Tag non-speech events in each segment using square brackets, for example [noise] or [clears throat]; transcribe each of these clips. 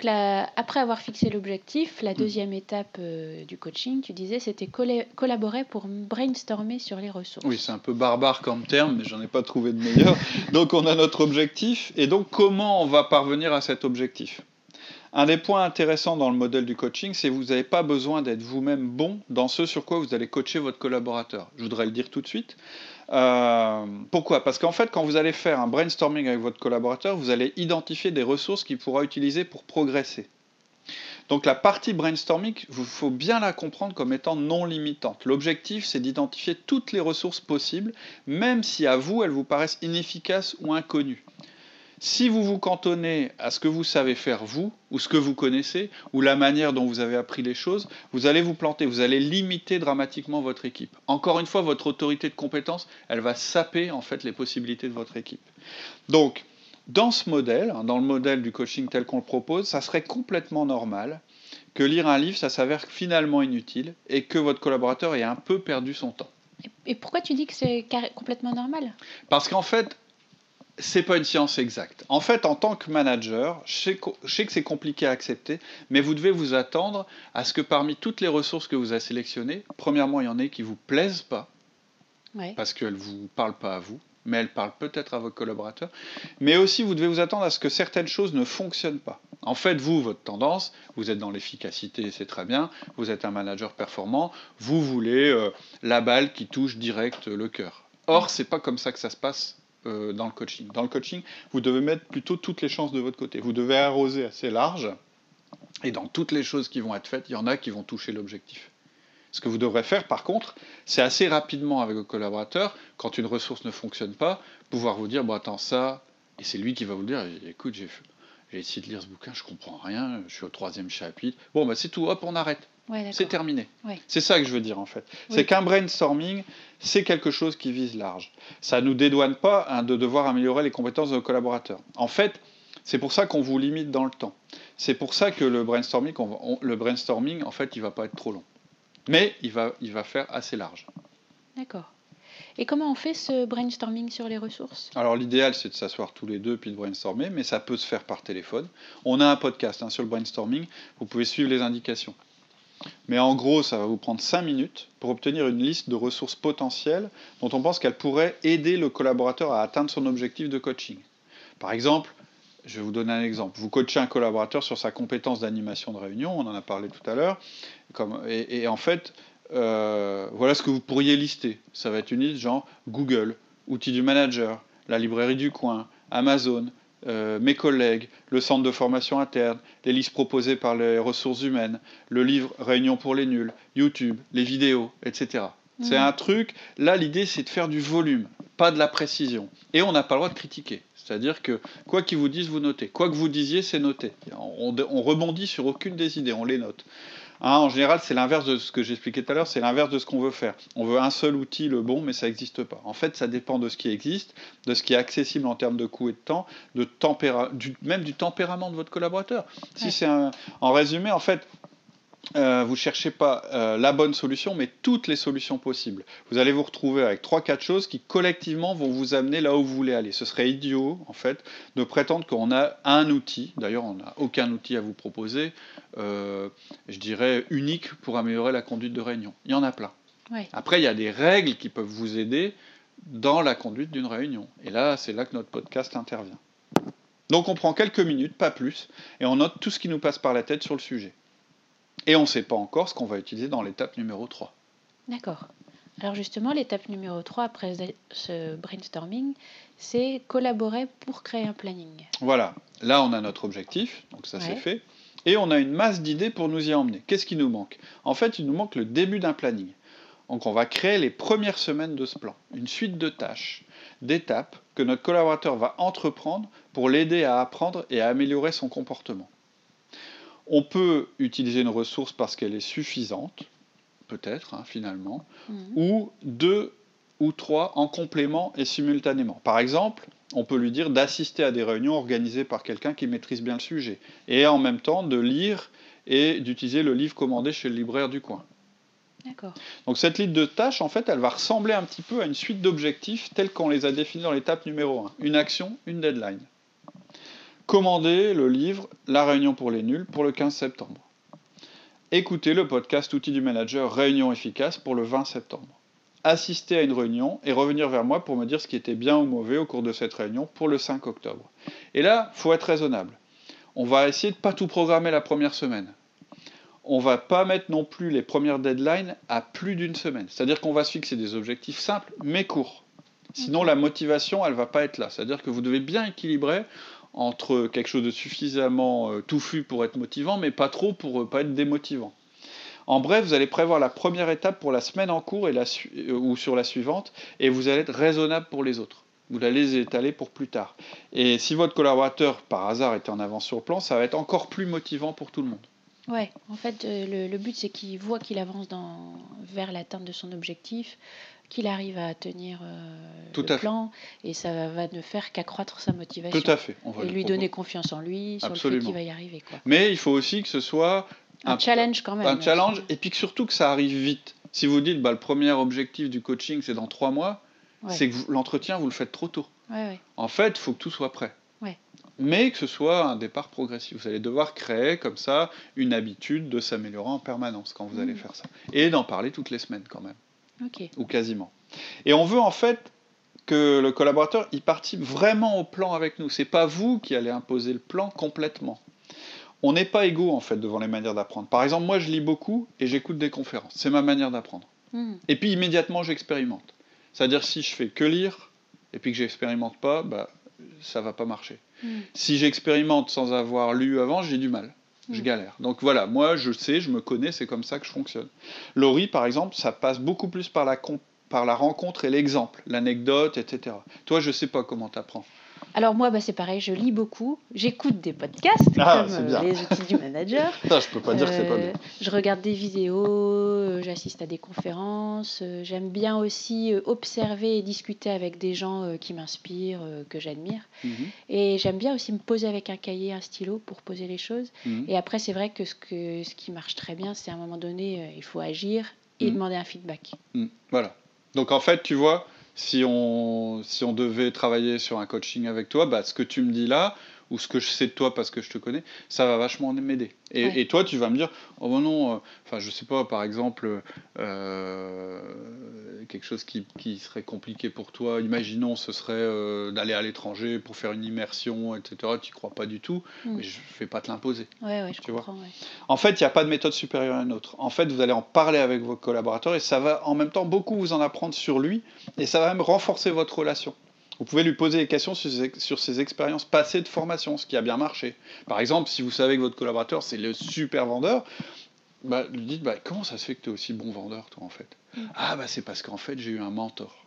Donc là, après avoir fixé l'objectif, la deuxième étape euh, du coaching, tu disais, c'était collaborer pour brainstormer sur les ressources. Oui, c'est un peu barbare comme terme, mais j'en ai pas trouvé de meilleur. [laughs] donc on a notre objectif, et donc comment on va parvenir à cet objectif? Un des points intéressants dans le modèle du coaching, c'est que vous n'avez pas besoin d'être vous-même bon dans ce sur quoi vous allez coacher votre collaborateur. Je voudrais le dire tout de suite. Euh, pourquoi? Parce qu'en fait, quand vous allez faire un brainstorming avec votre collaborateur, vous allez identifier des ressources qu'il pourra utiliser pour progresser. Donc la partie brainstorming, il faut bien la comprendre comme étant non limitante. L'objectif, c'est d'identifier toutes les ressources possibles, même si à vous, elles vous paraissent inefficaces ou inconnues. Si vous vous cantonnez à ce que vous savez faire vous, ou ce que vous connaissez, ou la manière dont vous avez appris les choses, vous allez vous planter, vous allez limiter dramatiquement votre équipe. Encore une fois, votre autorité de compétence, elle va saper en fait les possibilités de votre équipe. Donc, dans ce modèle, hein, dans le modèle du coaching tel qu'on le propose, ça serait complètement normal que lire un livre, ça s'avère finalement inutile et que votre collaborateur ait un peu perdu son temps. Et pourquoi tu dis que c'est complètement normal? Parce qu'en fait, c'est pas une science exacte. En fait, en tant que manager, je sais, que c'est compliqué à accepter, mais vous devez vous attendre à ce que parmi toutes les ressources que vous avez sélectionnées, premièrement, il y en ait qui vous plaisent pas, parce qu'elles vous parlent pas à vous, mais elles parlent peut-être à vos collaborateurs. Mais aussi, vous devez vous attendre à ce que certaines choses ne fonctionnent pas. En fait, vous, votre tendance, vous êtes dans l'efficacité, c'est très bien. Vous êtes un manager performant. Vous voulez euh, la balle qui touche direct le cœur. Or, c'est pas comme ça que ça se passe euh, dans le coaching. Dans le coaching, vous devez mettre plutôt toutes les chances de votre côté. Vous devez arroser assez large, et dans toutes les choses qui vont être faites, il y en a qui vont toucher l'objectif. Ce que vous devrez faire, par contre, c'est assez rapidement avec vos collaborateurs, quand une ressource ne fonctionne pas, pouvoir vous dire, bon attends, ça, et c'est lui qui va vous le dire, écoute, j'ai essayé de lire ce bouquin, je comprends rien, je suis au troisième chapitre, bon, bah c'est tout, hop, on arrête c'est terminé. C'est ça que je veux dire en fait. C'est qu'un brainstorming, c'est quelque chose qui vise large. Ça ne nous dédouane pas hein, de devoir améliorer les compétences de nos collaborateurs. En fait, c'est pour ça qu'on vous limite dans le temps. C'est pour ça que le brainstorming, le brainstorming, en fait, il va pas être trop long. Mais il va, il va faire assez large. D'accord. Et comment on fait ce brainstorming sur les ressources? Alors l'idéal c'est de s'asseoir tous les deux puis de brainstormer, mais ça peut se faire par téléphone. On a un podcast hein, sur le brainstorming, vous pouvez suivre les indications. Mais en gros, ça va vous prendre 5 minutes pour obtenir une liste de ressources potentielles dont on pense qu'elles pourraient aider le collaborateur à atteindre son objectif de coaching. Par exemple, je vais vous donner un exemple. Vous coachez un collaborateur sur sa compétence d'animation de réunion, on en a parlé tout à l'heure, et, en fait, euh, voilà ce que vous pourriez lister. Ça va être une liste genre Google, outils du manager, la librairie du coin, Amazon, euh, mes collègues, le centre de formation interne, les listes proposées par les ressources humaines, le livre Réunion pour les nuls, YouTube, les vidéos, etc. C'est un truc, là l'idée c'est de faire du volume, pas de la précision. Et on n'a pas le droit de critiquer. C'est-à-dire que quoi qu'ils vous disent, vous notez. Quoi que vous disiez, c'est noté. On, on rebondit sur aucune des idées, on les note. Hein, en général, c'est l'inverse de ce que j'expliquais tout à l'heure, c'est l'inverse de ce qu'on veut faire. On veut un seul outil, le bon, mais ça n'existe pas. En fait, ça dépend de ce qui existe, de ce qui est accessible en termes de coût et de temps, de même du tempérament de votre collaborateur. Si c'est en résumé, en fait, euh, vous ne cherchez pas euh, la bonne solution, mais toutes les solutions possibles. Vous allez vous retrouver avec 3-4 choses qui collectivement vont vous amener là où vous voulez aller. Ce serait idiot, en fait, de prétendre qu'on a un outil, d'ailleurs on n'a aucun outil à vous proposer, euh, je dirais unique pour améliorer la conduite de réunion. Il y en a plein. Après, il y a des règles qui peuvent vous aider dans la conduite d'une réunion. Et là, c'est là que notre podcast intervient. Donc on prend quelques minutes, pas plus, et on note tout ce qui nous passe par la tête sur le sujet. Et on ne sait pas encore ce qu'on va utiliser dans l'étape numéro 3. D'accord. Alors justement, l'étape numéro 3 après ce brainstorming, c'est collaborer pour créer un planning. Voilà, là on a notre objectif, donc ça c'est fait, et on a une masse d'idées pour nous y emmener. Qu'est-ce qui nous manque? En fait, il nous manque le début d'un planning. Donc on va créer les premières semaines de ce plan, une suite de tâches, d'étapes que notre collaborateur va entreprendre pour l'aider à apprendre et à améliorer son comportement. On peut utiliser une ressource parce qu'elle est suffisante, peut-être hein, finalement, Mhm. ou deux ou trois en complément et simultanément. Par exemple, on peut lui dire d'assister à des réunions organisées par quelqu'un qui maîtrise bien le sujet, et en même temps de lire et d'utiliser le livre commandé chez le libraire du coin. D'accord. Donc cette liste de tâches, en fait, elle va ressembler un petit peu à une suite d'objectifs tels qu'on les a définis dans l'étape numéro 1. Une action, une deadline. Commander le livre La réunion pour les nuls pour le 15 septembre. Écouter le podcast Outils du manager Réunion efficace pour le 20 septembre. Assister à une réunion et revenir vers moi pour me dire ce qui était bien ou mauvais au cours de cette réunion pour le 5 octobre. Et là, faut être raisonnable. On va essayer de pas tout programmer la première semaine on va pas mettre non plus les premières deadlines à plus d'une semaine. C'est-à-dire qu'on va se fixer des objectifs simples mais courts. Sinon, la motivation, elle va pas être là. C'est-à-dire que vous devez bien équilibrer entre quelque chose de suffisamment euh, touffu pour être motivant, mais pas trop pour euh, pas être démotivant. En bref, vous allez prévoir la première étape pour la semaine en cours et la euh, ou sur la suivante, et vous allez être raisonnable pour les autres. Vous allez les étaler pour plus tard. Et si votre collaborateur, par hasard, est en avance sur le plan, ça va être encore plus motivant pour tout le monde. Ouais, en fait, euh, le, but c'est qu'il voit qu'il avance vers l'atteinte de son objectif, qu'il arrive à tenir Tout le à fait. plan, et ça va, ne faire qu'accroître sa motivation. Tout à fait. On va Et le lui donner confiance en lui, sur le Absolument. fait qu'il va y arriver. Quoi. Mais il faut aussi que ce soit Un, Un- challenge quand même. un challenge et puis que surtout que ça arrive vite. Si vous dites bah, le premier objectif du coaching c'est dans trois mois, Ouais. c'est que l'entretien vous le faites trop tôt. Ouais, ouais. En fait, il faut que tout soit prêt. Mais que ce soit un départ progressif. Vous allez devoir créer comme ça une habitude de s'améliorer en permanence quand vous allez Mhm. faire ça. Et d'en parler toutes les semaines quand même, Ok. ou quasiment. Et on veut en fait que le collaborateur il participe vraiment au plan avec nous. C'est pas vous qui allez imposer le plan complètement. On n'est pas égaux en fait devant les manières d'apprendre. Par exemple, moi je lis beaucoup et j'écoute des conférences. C'est ma manière d'apprendre. Mhm. Et puis immédiatement j'expérimente. C'est-à-dire si je fais que lire et puis que j'expérimente pas, bah ça va pas marcher. Mhm. Si j'expérimente sans avoir lu avant, j'ai du mal. Je Mm. galère. Donc voilà, moi je sais, je me connais, c'est comme ça que je fonctionne. Laurie, par exemple, ça passe beaucoup plus par la, com- par la rencontre et l'exemple, l'anecdote, etc. Toi, je sais pas comment t'apprends. Alors moi, bah, c'est pareil, je lis beaucoup, j'écoute des podcasts Ah, comme euh, les outils du manager. [laughs] Ça, je peux pas dire que c'est pas Euh, bien. Je regarde des vidéos, euh, j'assiste à des conférences. euh, J'aime bien aussi euh, observer et discuter avec des gens euh, qui m'inspirent, euh, que j'admire. Mhm, Et j'aime bien aussi me poser avec un cahier, un stylo pour poser les choses. mhm. Et après, c'est vrai que ce, que ce qui marche très bien, c'est à un moment donné, euh, il faut agir et Mhm. demander un feedback. Mm, Voilà. Donc en fait, tu vois, si on, si on devait travailler sur un coaching avec toi, bah, ce que tu me dis là, ou ce que je sais de toi parce que je te connais, ça va vachement m'aider. Et, Ouais. et toi, tu vas me dire, oh ben non, euh, enfin je sais pas, par exemple, euh, quelque chose qui, qui serait compliqué pour toi, imaginons ce serait euh, d'aller à l'étranger pour faire une immersion, etc. Tu crois pas du tout, Mm. mais je vais pas te l'imposer. Ouais, ouais, je Tu comprends. En fait, il n'y a pas de méthode supérieure à une autre. En fait, vous allez en parler avec vos collaborateurs et ça va en même temps beaucoup vous en apprendre sur lui et ça va même renforcer votre relation. Vous pouvez lui poser des questions sur ses, sur ses expériences passées de formation, ce qui a bien marché. Par exemple, si vous savez que votre collaborateur c'est le super vendeur, bah, lui dites bah, comment ça se fait que tu es aussi bon vendeur toi en fait? Mm. Ah bah c'est parce qu'en fait j'ai eu un mentor.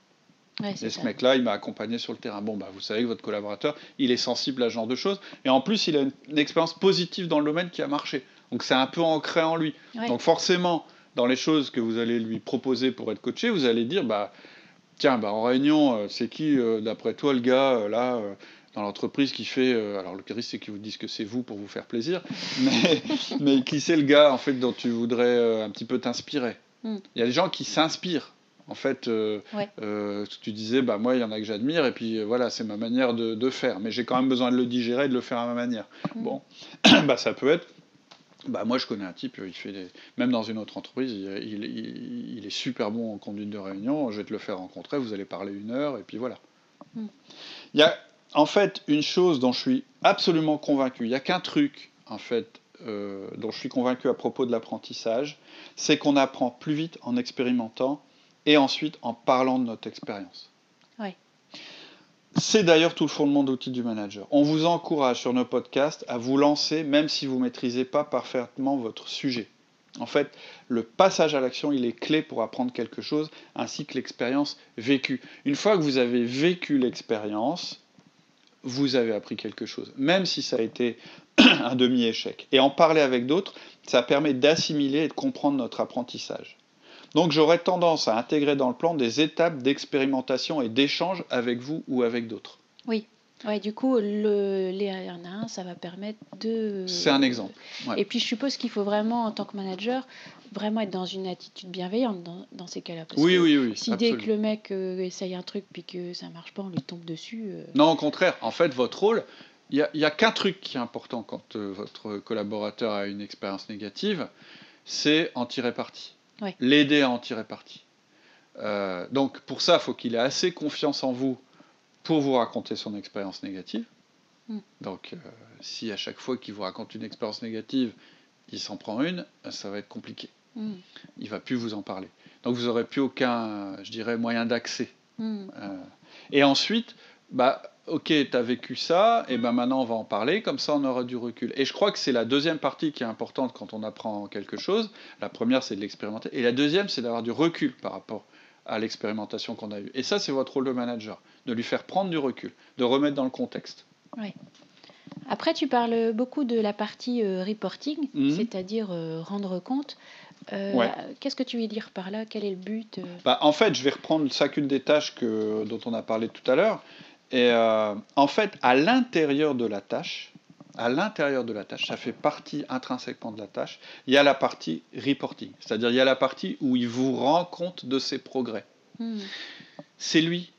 Ouais, Et ce mec-là, il m'a accompagné sur le terrain. Bon, bah, vous savez que votre collaborateur, il est sensible à ce genre de choses. Et en plus, il a une, une expérience positive dans le domaine qui a marché. Donc, c'est un peu ancré en lui. Ouais. Donc, forcément, dans les choses que vous allez lui proposer pour être coaché, vous allez dire, bah, tiens, bah, en réunion, euh, c'est qui, euh, d'après toi, le gars, euh, là, dans l'entreprise qui fait... alors, le risque, c'est qu'ils vous disent que c'est vous pour vous faire plaisir. [laughs] Mais, mais qui c'est le gars, en fait, dont tu voudrais un petit peu t'inspirer? Mm. Il y a des gens qui s'inspirent. En fait, euh, Ouais. euh, tu disais, bah, moi, il y en a que j'admire, et puis euh, voilà, c'est ma manière de, de faire. Mais j'ai quand même besoin de le digérer, de le faire à ma manière. Mm. Bon, [clears throat] bah, ça peut être. Bah, moi, je connais un type, il fait des... même dans une autre entreprise, il, il- il- il est super bon en conduite de réunion. Je vais te le faire rencontrer, vous allez parler une heure, et puis voilà. Mm. Il y a en fait une chose dont je suis absolument convaincu. Il n'y a qu'un truc, en fait, euh, dont je suis convaincu à propos de l'apprentissage, c'est qu'on apprend plus vite en expérimentant et ensuite en parlant de notre expérience. C'est d'ailleurs tout le fondement d'outils du manager. On vous encourage sur nos podcasts à vous lancer même si vous ne maîtrisez pas parfaitement votre sujet. En fait, le passage à l'action, il est clé pour apprendre quelque chose, ainsi que l'expérience vécue. Une fois que vous avez vécu l'expérience, vous avez appris quelque chose, même si ça a été [clears throat] un demi-échec. Et en parler avec d'autres, ça permet d'assimiler et de comprendre notre apprentissage. Donc j'aurais tendance à intégrer dans le plan des étapes d'expérimentation et d'échange avec vous ou avec d'autres. Oui. Ouais, du coup, le, les 1 à 1, ça va permettre de. C'est un exemple. Ouais. Et puis, je suppose qu'il faut vraiment, en tant que manager, vraiment être dans une attitude bienveillante dans, dans ces cas-là. Oui, oui, oui. Si absolument. dès que le mec euh, essaye un truc puis que ça marche pas, on lui tombe dessus. euh, Non, au contraire. En fait, votre rôle, il n'y a, qu'un truc qui est important quand euh, votre collaborateur a une expérience négative, c'est en tirer parti. L'aider à en tirer parti. Euh, donc, pour ça, il faut qu'il ait assez confiance en vous pour vous raconter son expérience négative. Mm. Donc, euh, si à chaque fois qu'il vous raconte une expérience négative, il s'en prend une, ça va être compliqué. hmm, Il va plus vous en parler. Donc, vous n'aurez plus aucun, je dirais, moyen d'accès hmm. euh, et ensuite, bah, ok, tu as vécu ça, et ben maintenant on va en parler, comme ça on aura du recul. Et je crois que c'est la deuxième partie qui est importante quand on apprend quelque chose. La première, c'est de l'expérimenter, et la deuxième, c'est d'avoir du recul par rapport à l'expérimentation qu'on a eue. Et ça, c'est votre rôle de manager, de lui faire prendre du recul, de remettre dans le contexte. Après, tu parles beaucoup de la partie euh, reporting, Mhm. c'est-à-dire euh, rendre compte. Euh, Ouais. Qu'est-ce que tu veux dire par là? Quel est le but Bah, en fait, je vais reprendre chacune des tâches que, dont on a parlé tout à l'heure. Et euh, en fait, à l'intérieur de la tâche, à l'intérieur de la tâche, ça fait partie intrinsèquement de la tâche, il y a la partie reporting. C'est-à-dire, il y a la partie où il vous rend compte de ses progrès. Hmm, C'est lui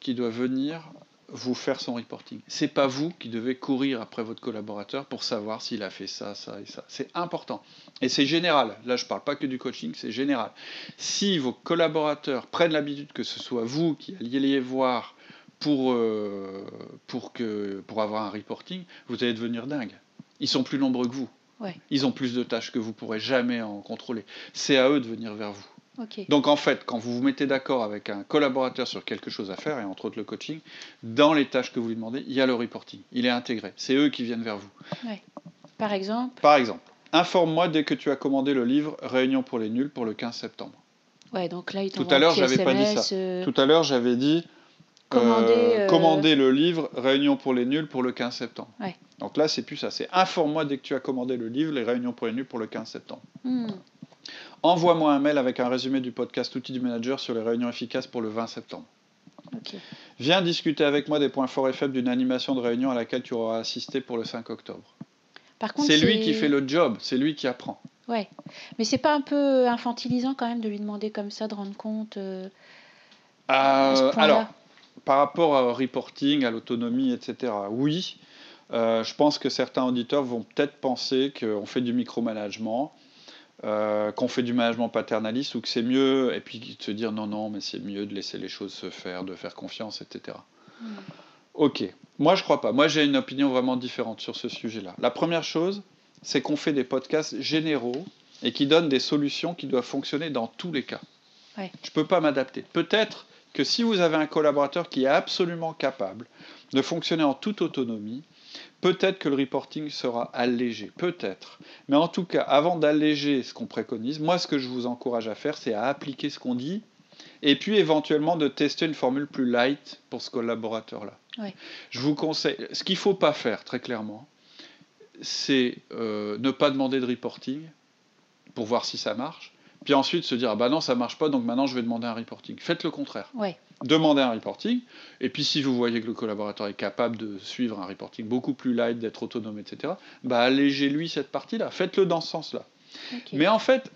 qui doit venir vous faire son reporting. C'est pas vous qui devez courir après votre collaborateur pour savoir s'il a fait ça, ça et ça. C'est important. Et c'est général. Là, je parle pas que du coaching, c'est général. Si vos collaborateurs prennent l'habitude que ce soit vous qui alliez les voir pour, euh, pour, que, pour avoir un reporting, vous allez devenir dingue. Ils sont plus nombreux que vous. Ouais. Ils ont plus de tâches que vous pourrez jamais en contrôler. C'est à eux de venir vers vous. Donc en fait, quand vous vous mettez d'accord avec un collaborateur sur quelque chose à faire, et entre autres le coaching, dans les tâches que vous lui demandez, il y a le reporting. Il est intégré. C'est eux qui viennent vers vous. Par exemple, Par exemple, informe-moi dès que tu as commandé le livre Réunion pour les nuls pour le 15 septembre. ouais, donc là, il Tout à l'heure, j'avais pas dit ça. euh, Tout à l'heure, j'avais dit Commander, euh, euh, commander le livre Réunion pour les nuls pour le 15 septembre. Ouais. Donc là, c'est plus ça. C'est informe-moi dès que tu as commandé le livre Les Réunions pour les nuls pour le 15 septembre. hmm, Envoie-moi un mail avec un résumé du podcast Outils du manager sur les réunions efficaces pour le 20 septembre. Viens discuter avec moi des points forts et faibles d'une animation de réunion à laquelle tu auras assisté pour le 5 octobre. Par contre, C'est lui qui fait le job, c'est lui qui apprend. Ouais, mais c'est pas un peu infantilisant quand même de lui demander comme ça de rendre compte euh, à ce alors, par rapport au reporting, à l'autonomie, etc., oui, euh, je pense que certains auditeurs vont peut-être penser qu'on fait du micromanagement, euh, qu'on fait du management paternaliste ou que c'est mieux, et puis se dire non, non, mais c'est mieux de laisser les choses se faire, de faire confiance, etc. Hmm. Ok, moi je crois pas. Moi j'ai une opinion vraiment différente sur ce sujet-là. La première chose, c'est qu'on fait des podcasts généraux et qui donnent des solutions qui doivent fonctionner dans tous les cas. Ouais. Je peux pas m'adapter. Peut-être que si vous avez un collaborateur qui est absolument capable de fonctionner en toute autonomie, peut-être que le reporting sera allégé, peut-être. Mais en tout cas, avant d'alléger ce qu'on préconise, moi ce que je vous encourage à faire, c'est à appliquer ce qu'on dit et puis éventuellement de tester une formule plus light pour ce collaborateur-là. Je vous conseille, ce qu'il ne faut pas faire très clairement, c'est euh, ne pas demander de reporting pour voir si ça marche, puis ensuite se dire ah bah non ça marche pas donc maintenant je vais demander un reporting. Faites le contraire. Ouais, Demandez un reporting, et puis si vous voyez que le collaborateur est capable de suivre un reporting beaucoup plus light, d'être autonome, etc., bah allégez-lui cette partie-là. Faites-le dans ce sens-là. Mais en fait,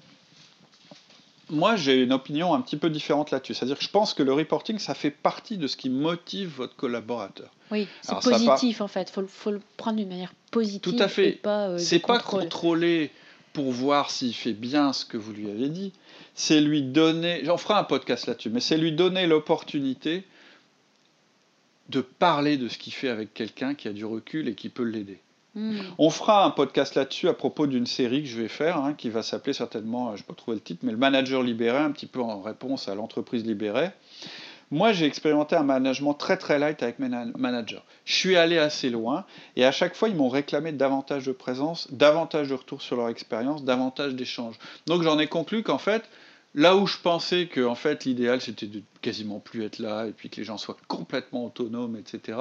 moi j'ai une opinion un petit peu différente là-dessus. C'est-à-dire que je pense que le reporting, ça fait partie de ce qui motive votre collaborateur. Oui, c'est part- positif en fait. Faut, le- faut le prendre d'une manière positive. Tout à fait. Pas, euh, c'est pas contrôle. contrôler pour voir s'il fait bien ce que vous lui avez dit. C'est lui donner, j'en ferai un podcast là-dessus, mais c'est lui donner l'opportunité de parler de ce qu'il fait avec quelqu'un qui a du recul et qui peut l'aider. Hmm. On fera un podcast là-dessus à propos d'une série que je vais faire, hein, qui va s'appeler certainement, je ne vais pas trouver le titre, mais le manager libéré, un petit peu en réponse à l'entreprise libérée. Moi, j'ai expérimenté un management très très light avec mes managers. Je suis allé assez loin et à chaque fois, ils m'ont réclamé davantage de présence, davantage de retour sur leur expérience, davantage d'échanges. Donc j'en ai conclu qu'en fait, là où je pensais que en fait l'idéal c'était de quasiment plus être là et puis que les gens soient complètement autonomes, etc.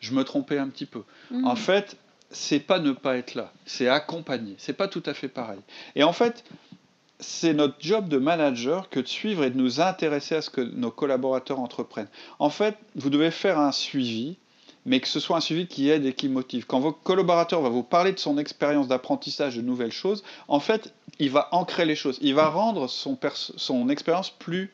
Je me trompais un petit peu. Hmm. En fait, c'est pas ne pas être là, c'est accompagner. C'est pas tout à fait pareil. Et en fait, c'est notre job de manager que de suivre et de nous intéresser à ce que nos collaborateurs entreprennent. En fait, vous devez faire un suivi, mais que ce soit un suivi qui aide et qui motive. Quand votre collaborateur va vous parler de son expérience d'apprentissage de nouvelles choses, en fait, il va ancrer les choses, il va rendre son, son expérience plus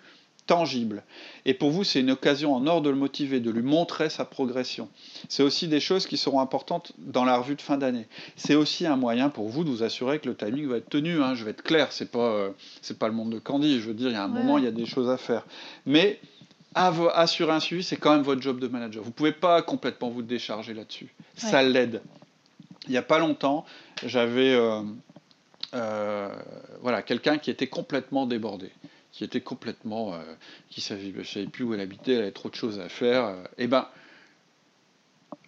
tangible. Et pour vous, c'est une occasion en or de le motiver, de lui montrer sa progression. C'est aussi des choses qui seront importantes dans la revue de fin d'année. C'est aussi un moyen pour vous de vous assurer que le timing va être tenu. Hein. Je vais être clair, c'est pas euh, c'est pas le monde de Candy. Je veux dire, il y a un moment, il y a des choses à faire. Mais assurer un suivi, c'est quand même votre job de manager. Vous pouvez pas complètement vous décharger là-dessus. Ça l'aide. Il n'y a pas longtemps, j'avais euh, euh, voilà quelqu'un qui était complètement débordé qui était complètement, euh, qui savait, savait plus où elle habitait, elle avait trop de choses à faire. eh ben,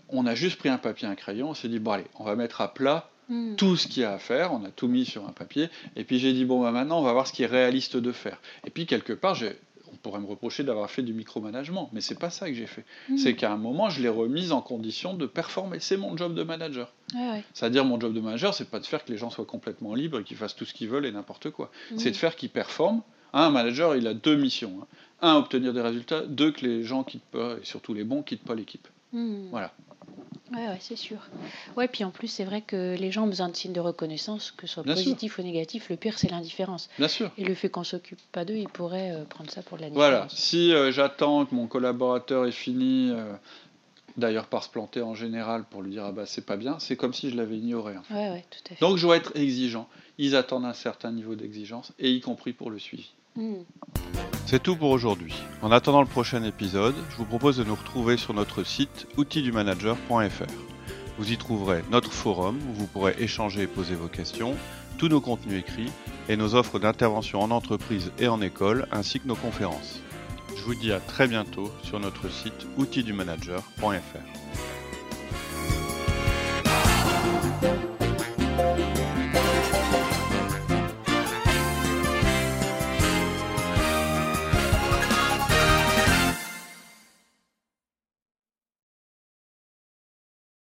on a juste pris un papier, un crayon, on s'est dit bon allez, on va mettre à plat Hmm. tout ce qu'il y a à faire, on a tout mis sur un papier, et puis j'ai dit bon bah maintenant on va voir ce qui est réaliste de faire. Et puis quelque part, on pourrait me reprocher d'avoir fait du micromanagement, mais c'est pas ça que j'ai fait. Hmm. C'est qu'à un moment, je l'ai remise en condition de performer. C'est mon job de manager. Ouais. C'est-à-dire mon job de manager, c'est pas de faire que les gens soient complètement libres et qu'ils fassent tout ce qu'ils veulent et n'importe quoi. Hmm. C'est de faire qu'ils performent un manager, il a deux missions. hein. Un, obtenir des résultats. Deux, que les gens quittent pas, et surtout les bons, quittent pas l'équipe. Hmm. Voilà. Ouais, ouais, c'est sûr. Ouais, puis en plus, c'est vrai que les gens ont besoin de signes de reconnaissance, que ce soit Bien sûr. positif ou négatif. Le pire, c'est l'indifférence. Bien sûr. Et le fait qu'on s'occupe pas d'eux, ils pourraient euh, prendre ça pour de Voilà. l'indifférence. Si euh, j'attends que mon collaborateur ait fini, euh, d'ailleurs par se planter en général, pour lui dire ah bah c'est pas bien, c'est comme si je l'avais ignoré. en fait. Ouais, ouais, tout à fait. Donc je dois être exigeant. Ils attendent un certain niveau d'exigence, et y compris pour le suivi. Hmm. C'est tout pour aujourd'hui. En attendant le prochain épisode, je vous propose de nous retrouver sur notre site outildumanager.fr. Vous y trouverez notre forum où vous pourrez échanger et poser vos questions, tous nos contenus écrits et nos offres d'intervention en entreprise et en école ainsi que nos conférences. Je vous dis à très bientôt sur notre site outildumanager.fr.